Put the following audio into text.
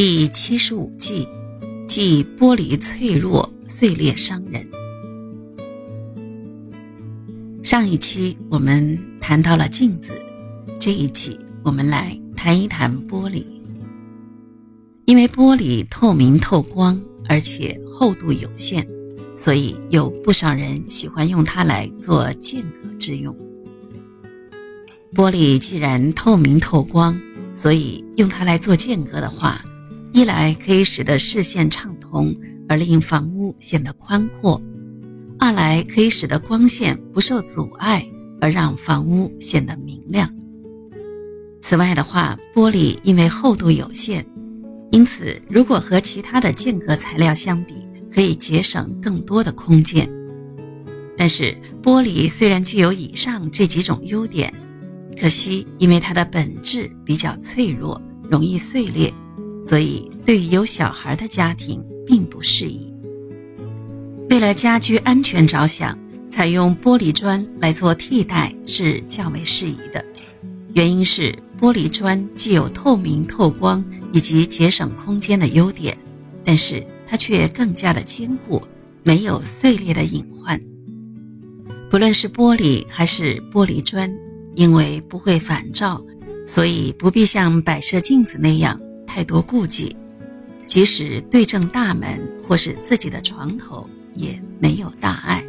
第七十五计，即玻璃脆弱碎裂伤人。上一期我们谈到了镜子，这一期我们来谈一谈玻璃。因为玻璃透明透光，而且厚度有限，所以有不少人喜欢用它来做间隔之用。玻璃既然透明透光，所以用它来做间隔的话。一来可以使得视线畅通，而令房屋显得宽阔；二来可以使得光线不受阻碍，而让房屋显得明亮。此外的话，玻璃因为厚度有限，因此如果和其他的间隔材料相比，可以节省更多的空间。但是，玻璃虽然具有以上这几种优点，可惜因为它的本质比较脆弱，容易碎裂。所以，对于有小孩的家庭并不适宜。为了家居安全着想，采用玻璃砖来做替代是较为适宜的。原因是玻璃砖既有透明透光以及节省空间的优点，但是它却更加的坚固，没有碎裂的隐患。不论是玻璃还是玻璃砖，因为不会反照，所以不必像摆设镜子那样。太多顾忌，即使对正大门或是自己的床头，也没有大碍。